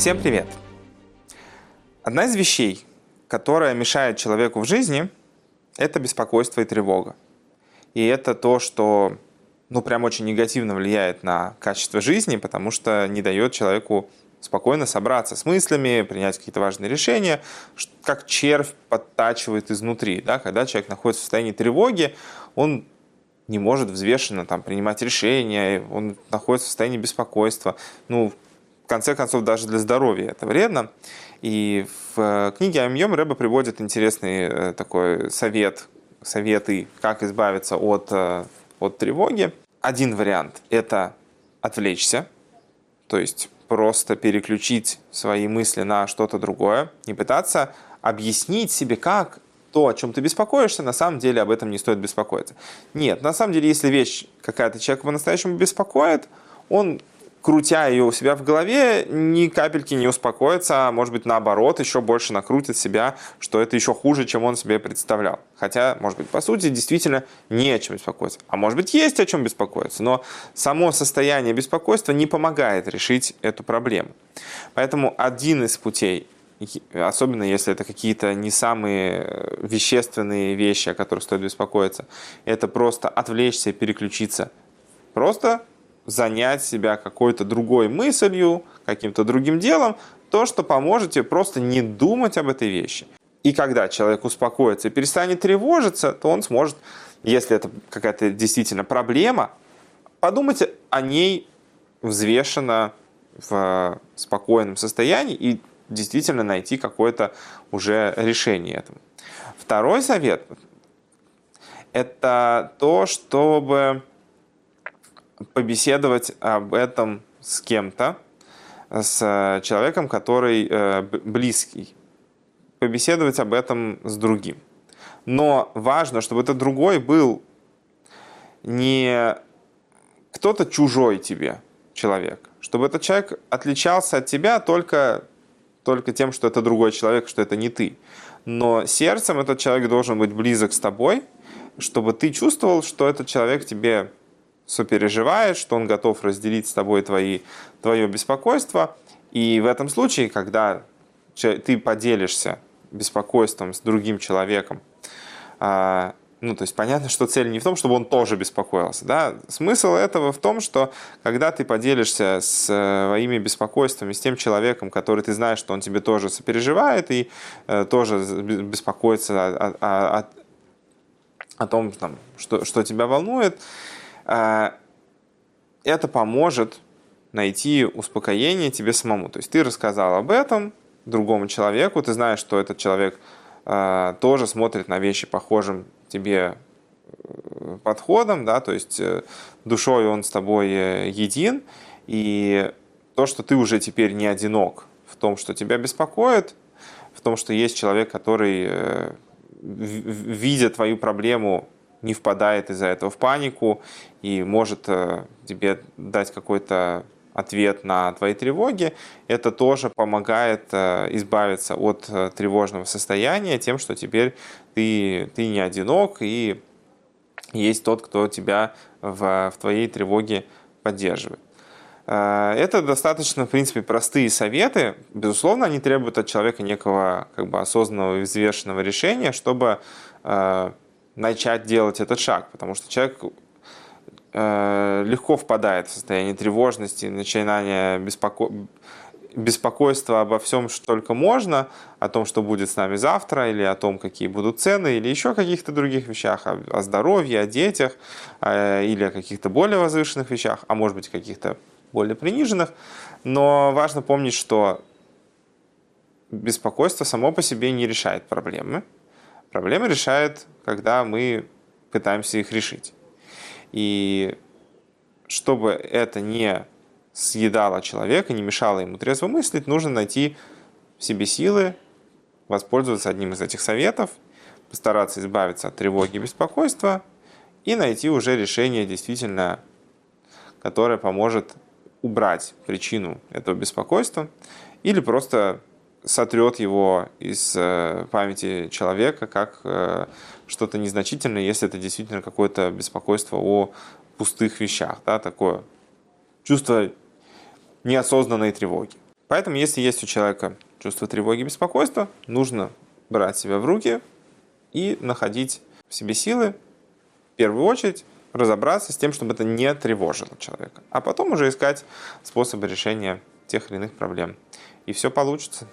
Всем привет! Одна из вещей, которая мешает человеку в жизни, это беспокойство и тревога. И это то, что ну, прям очень негативно влияет на качество жизни, потому что не дает человеку спокойно собраться с мыслями, принять какие-то важные решения, как червь подтачивает изнутри. Да? Когда человек находится в состоянии тревоги, он не может взвешенно там, принимать решения, он находится в состоянии беспокойства. Ну, конце концов, даже для здоровья это вредно. И в э, книге Амьем Рэба приводит интересный э, такой совет, советы, как избавиться от, э, от тревоги. Один вариант – это отвлечься, то есть просто переключить свои мысли на что-то другое, не пытаться объяснить себе, как то, о чем ты беспокоишься, на самом деле об этом не стоит беспокоиться. Нет, на самом деле, если вещь какая-то человека по-настоящему беспокоит, он крутя ее у себя в голове, ни капельки не успокоится, а может быть наоборот, еще больше накрутит себя, что это еще хуже, чем он себе представлял. Хотя, может быть, по сути, действительно не о чем беспокоиться. А может быть, есть о чем беспокоиться, но само состояние беспокойства не помогает решить эту проблему. Поэтому один из путей особенно если это какие-то не самые э, вещественные вещи, о которых стоит беспокоиться, это просто отвлечься и переключиться. Просто занять себя какой-то другой мыслью, каким-то другим делом, то, что поможет тебе просто не думать об этой вещи. И когда человек успокоится и перестанет тревожиться, то он сможет, если это какая-то действительно проблема, подумать о ней взвешенно, в спокойном состоянии и действительно найти какое-то уже решение этому. Второй совет – это то, чтобы побеседовать об этом с кем-то, с человеком, который э, близкий, побеседовать об этом с другим. Но важно, чтобы этот другой был не кто-то чужой тебе человек, чтобы этот человек отличался от тебя только, только тем, что это другой человек, что это не ты. Но сердцем этот человек должен быть близок с тобой, чтобы ты чувствовал, что этот человек тебе сопереживает, что он готов разделить с тобой твои, твое беспокойство. И в этом случае, когда ты поделишься беспокойством с другим человеком, а, ну, то есть понятно, что цель не в том, чтобы он тоже беспокоился. Да? Смысл этого в том, что когда ты поделишься своими беспокойствами с тем человеком, который ты знаешь, что он тебе тоже сопереживает и э, тоже беспокоится о, о, о, о том, там, что, что тебя волнует, это поможет найти успокоение тебе самому. То есть ты рассказал об этом другому человеку, ты знаешь, что этот человек а, тоже смотрит на вещи похожим тебе э, подходом, да, то есть э, душой он с тобой э, един, и то, что ты уже теперь не одинок в том, что тебя беспокоит, в том, что есть человек, который, видя твою проблему, не впадает из-за этого в панику и может э, тебе дать какой-то ответ на твои тревоги, это тоже помогает э, избавиться от э, тревожного состояния тем, что теперь ты, ты не одинок и есть тот, кто тебя в, в твоей тревоге поддерживает. Это достаточно, в принципе, простые советы. Безусловно, они требуют от человека некого как бы, осознанного и взвешенного решения, чтобы начать делать этот шаг, потому что человек э, легко впадает в состояние тревожности, начинания беспоко... беспокойства обо всем, что только можно, о том, что будет с нами завтра, или о том, какие будут цены, или еще каких-то других вещах, о, о здоровье, о детях, э, или о каких-то более возвышенных вещах, а может быть каких-то более приниженных. Но важно помнить, что беспокойство само по себе не решает проблемы. Проблемы решает, когда мы пытаемся их решить. И чтобы это не съедало человека, не мешало ему трезво мыслить, нужно найти в себе силы, воспользоваться одним из этих советов, постараться избавиться от тревоги и беспокойства и найти уже решение действительно, которое поможет убрать причину этого беспокойства или просто сотрет его из э, памяти человека как э, что-то незначительное, если это действительно какое-то беспокойство о пустых вещах, да, такое чувство неосознанной тревоги. Поэтому, если есть у человека чувство тревоги и беспокойства, нужно брать себя в руки и находить в себе силы, в первую очередь, разобраться с тем, чтобы это не тревожило человека. А потом уже искать способы решения тех или иных проблем. И все получится.